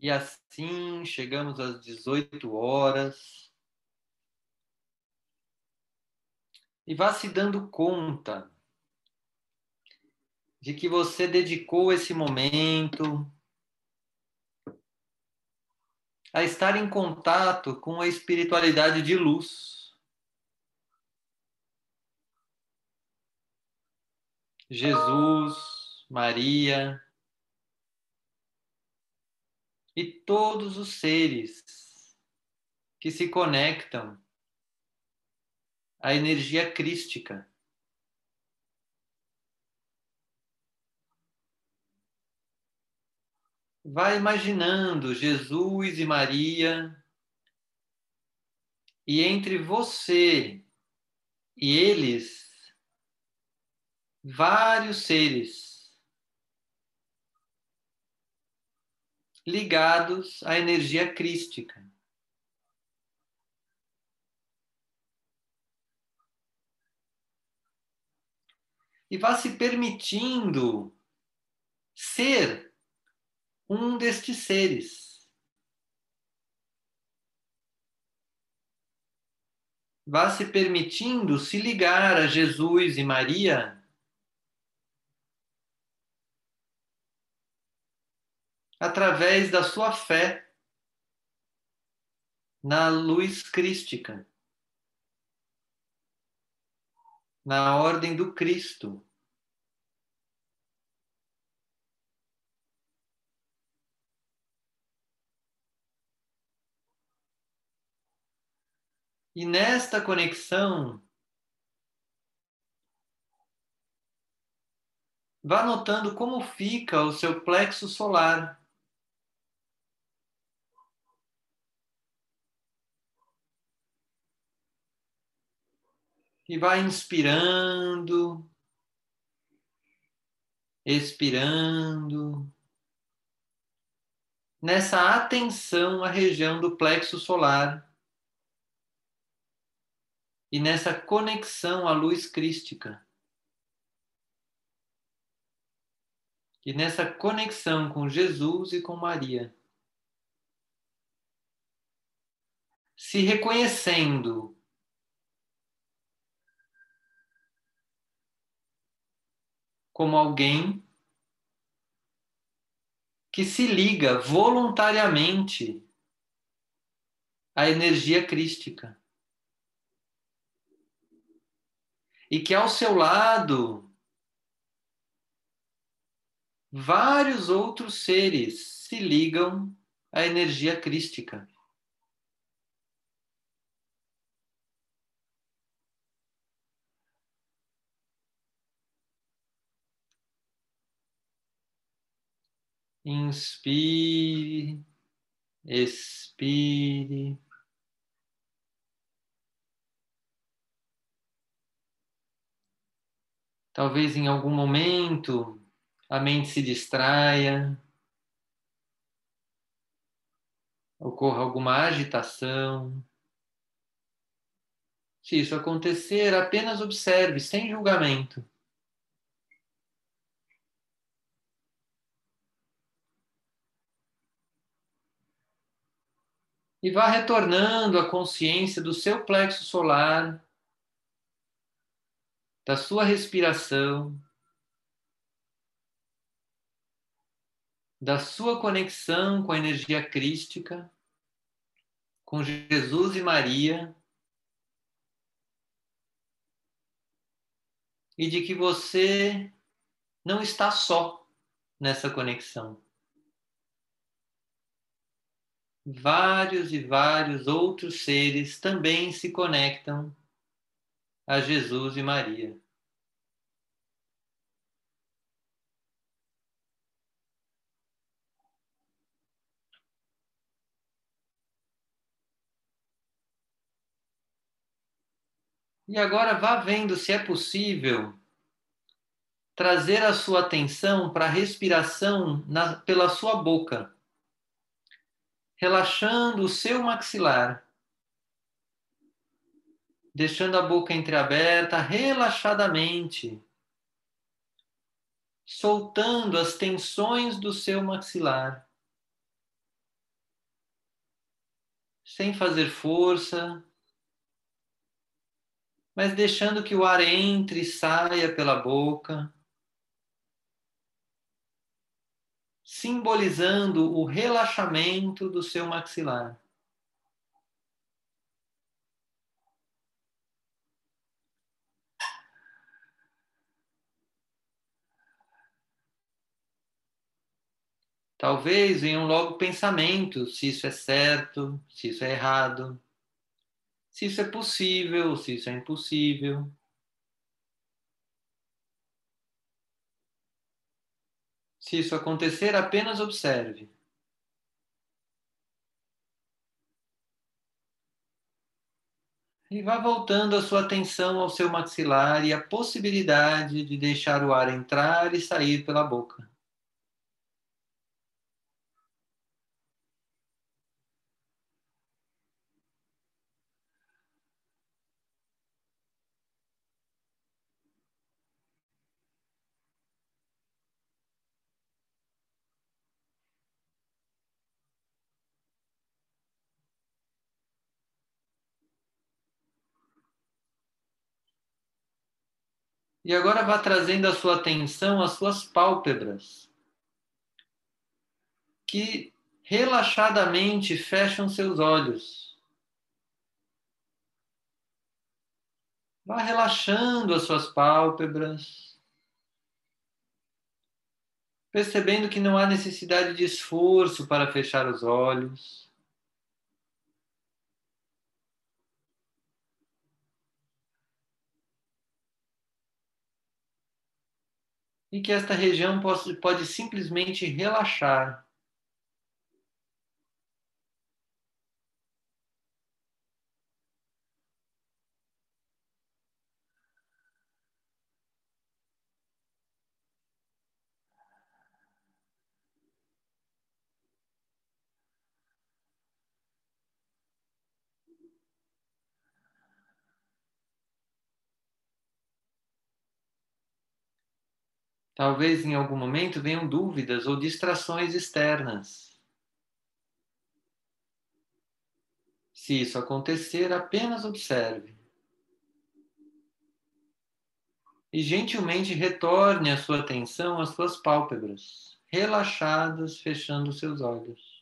E assim chegamos às 18 horas. E vá se dando conta de que você dedicou esse momento a estar em contato com a espiritualidade de luz. Jesus, Maria, e todos os seres que se conectam à energia crística. Vai imaginando Jesus e Maria, e entre você e eles, vários seres ligados à energia crística. E vá se permitindo ser um destes seres. Vá se permitindo se ligar a Jesus e Maria através da sua fé na luz crística, na ordem do Cristo. E nesta conexão, vá notando como fica o seu plexo solar. E vai inspirando, expirando, nessa atenção à região do plexo solar e nessa conexão à luz crística. E nessa conexão com Jesus e com Maria. Se reconhecendo como alguém que se liga voluntariamente à energia crística. E que ao seu lado vários outros seres se ligam à energia crística. Inspire, expire. Talvez em algum momento a mente se distraia, ocorra alguma agitação. Se isso acontecer, apenas observe, sem julgamento. E vá retornando a consciência do seu plexo solar, da sua respiração, da sua conexão com a energia crística, com Jesus e Maria, e de que você não está só nessa conexão vários e vários outros seres também se conectam a Jesus e Maria. E agora vá vendo se é possível trazer a sua atenção para a respiração na, pela sua boca relaxando o seu maxilar, deixando a boca entreaberta relaxadamente, soltando as tensões do seu maxilar. sem fazer força, mas deixando que o ar entre e saia pela boca, simbolizando o relaxamento do seu maxilar. Talvez venham logo pensamentos se isso é certo, se isso é errado, se isso é possível, se isso é impossível. Se isso acontecer, apenas observe. E vá voltando a sua atenção ao seu maxilar e à possibilidade de deixar o ar entrar e sair pela boca. E agora vá trazendo a sua atenção às suas pálpebras, que relaxadamente fecham seus olhos. Vá relaxando as suas pálpebras, percebendo que não há necessidade de esforço para fechar os olhos. E que esta região pode, pode simplesmente relaxar. Talvez em algum momento venham dúvidas ou distrações externas. Se isso acontecer, apenas observe. E gentilmente retorne a sua atenção às suas pálpebras, relaxadas, fechando seus olhos.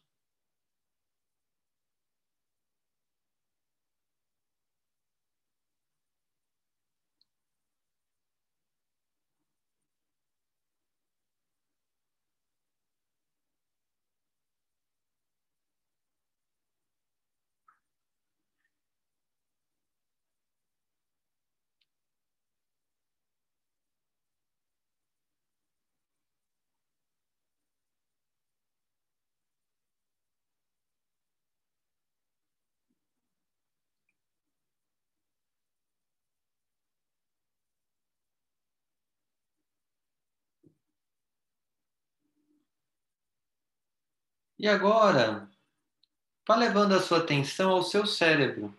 E agora, vá levando a sua atenção ao seu cérebro.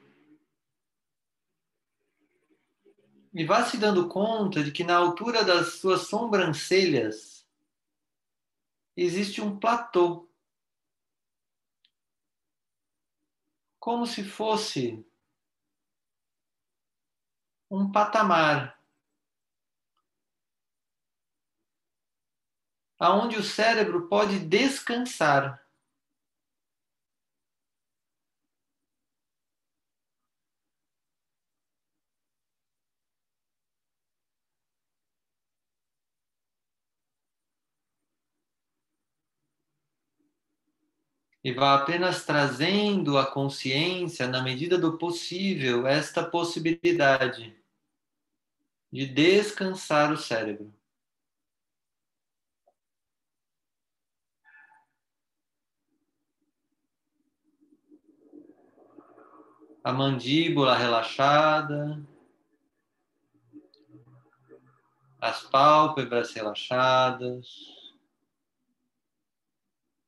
E vá se dando conta de que na altura das suas sobrancelhas existe um platô. Como se fosse um patamar aonde o cérebro pode descansar. E vá apenas trazendo a consciência, na medida do possível, esta possibilidade de descansar o cérebro. A mandíbula relaxada, as pálpebras relaxadas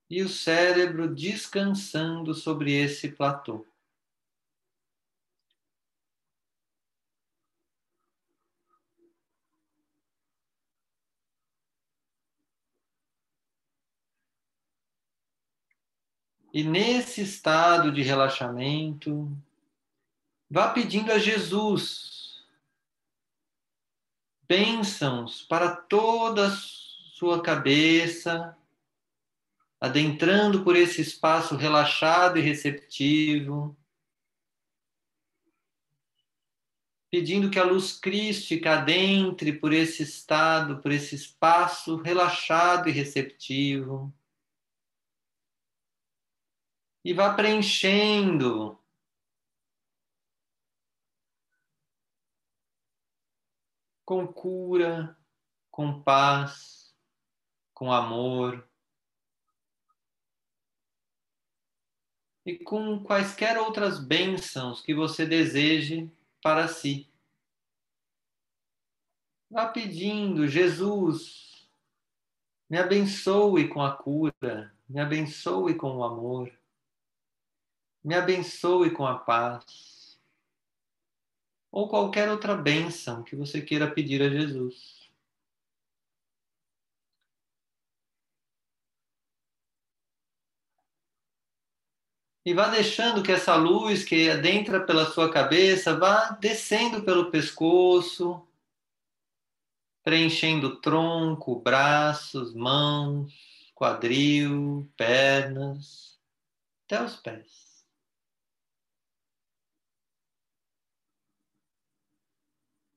e o cérebro descansando sobre esse platô. E nesse estado de relaxamento, vá pedindo a Jesus bênçãos para toda a sua cabeça, adentrando por esse espaço relaxado e receptivo, pedindo que a luz crística adentre por esse estado, por esse espaço relaxado e receptivo. e vá preenchendo com cura, com paz, com amor e com quaisquer outras bênçãos que você deseje para si. Vá pedindo, Jesus, me abençoe com a cura, me abençoe com o amor. Me abençoe com a paz. Ou qualquer outra bênção que você queira pedir a Jesus. E vá deixando que essa luz que adentra pela sua cabeça vá descendo pelo pescoço, preenchendo tronco, braços, mãos, quadril, pernas, até os pés.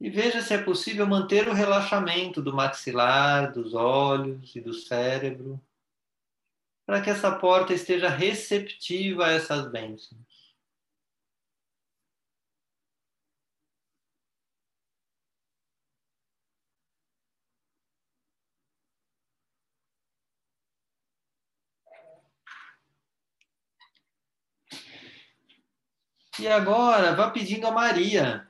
E veja se é possível manter o relaxamento do maxilar, dos olhos e do cérebro, para que essa porta esteja receptiva a essas bênçãos. E agora, vá pedindo a Maria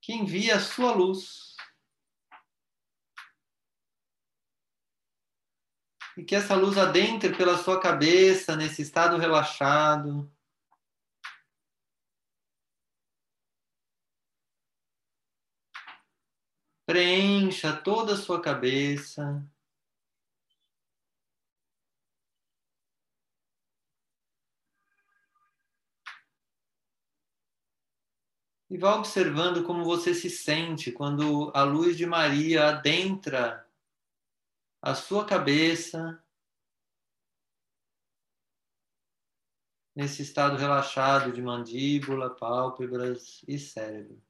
que envia a sua luz. E que essa luz adentre pela sua cabeça nesse estado relaxado. Preencha toda a sua cabeça. E vá observando como você se sente quando a luz de Maria adentra a sua cabeça, nesse estado relaxado de mandíbula, pálpebras e cérebro.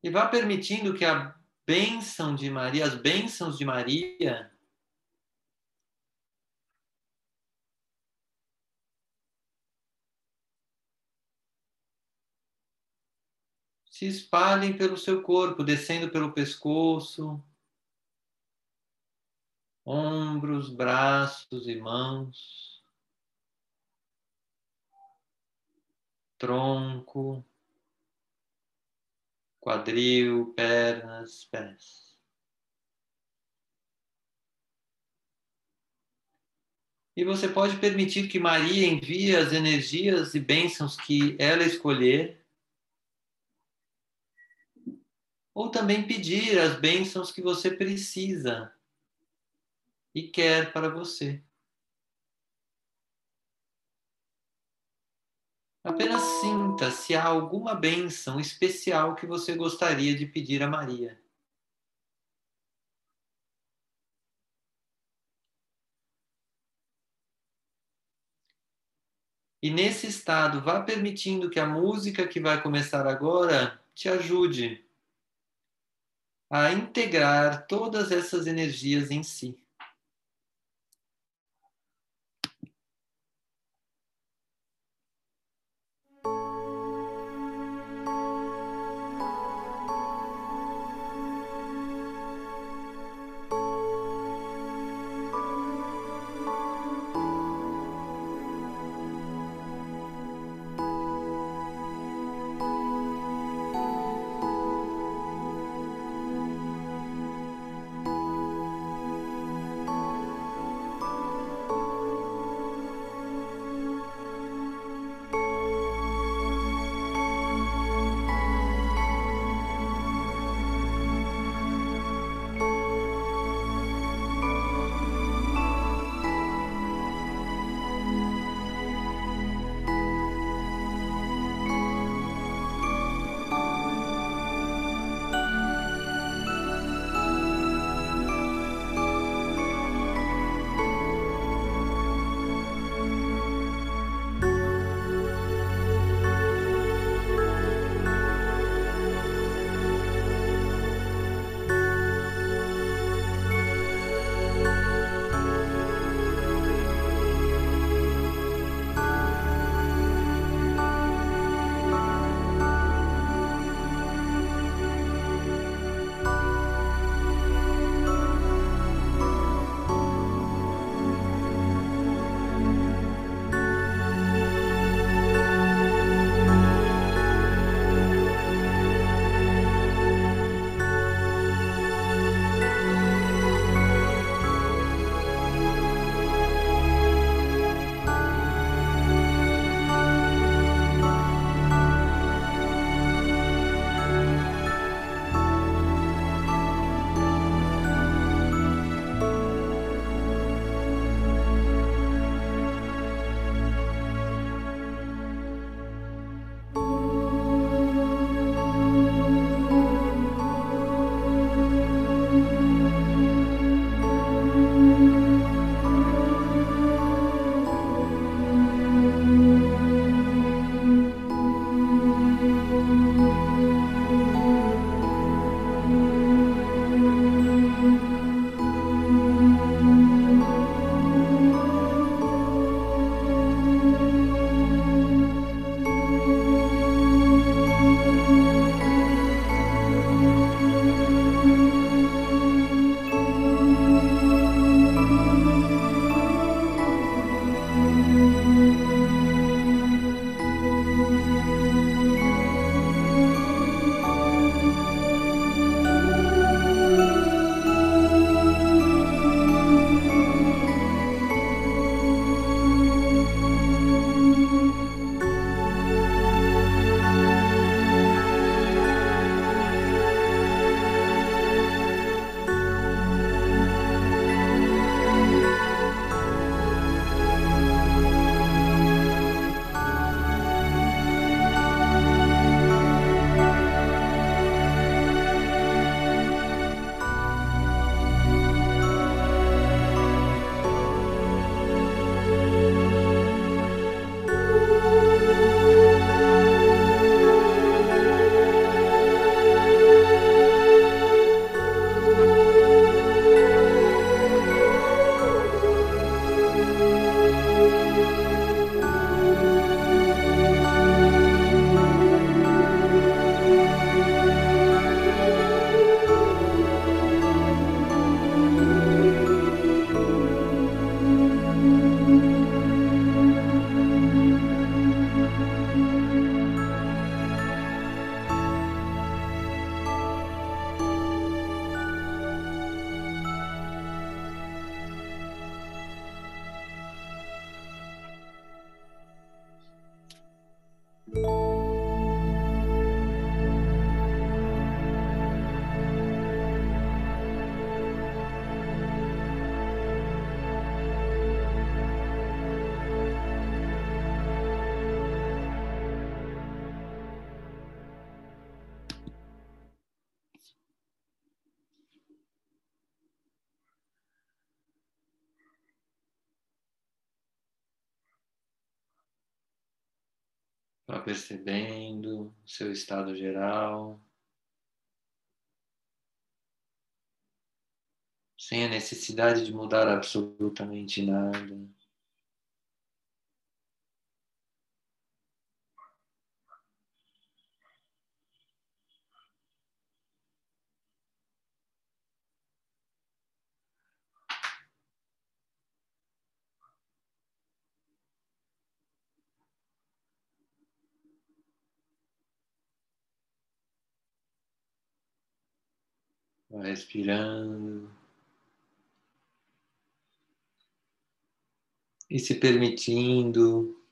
E vá permitindo que a bênção de Maria, as bênçãos de Maria, se espalhem pelo seu corpo, descendo pelo pescoço, ombros, braços e mãos, tronco quadril, pernas, pés. E você pode permitir que Maria envie as energias e bênçãos que ela escolher. Ou também pedir as bênçãos que você precisa e quer para você. Apenas sinta se há alguma bênção especial que você gostaria de pedir a Maria. E nesse estado, vá permitindo que a música que vai começar agora te ajude a integrar todas essas energias em si. Vá percebendo o seu estado geral. Sem a necessidade de mudar absolutamente nada. Respirando e se permitindo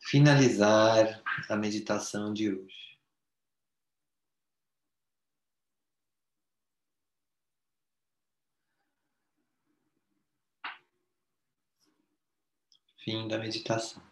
finalizar a meditação de hoje. Fim da meditação.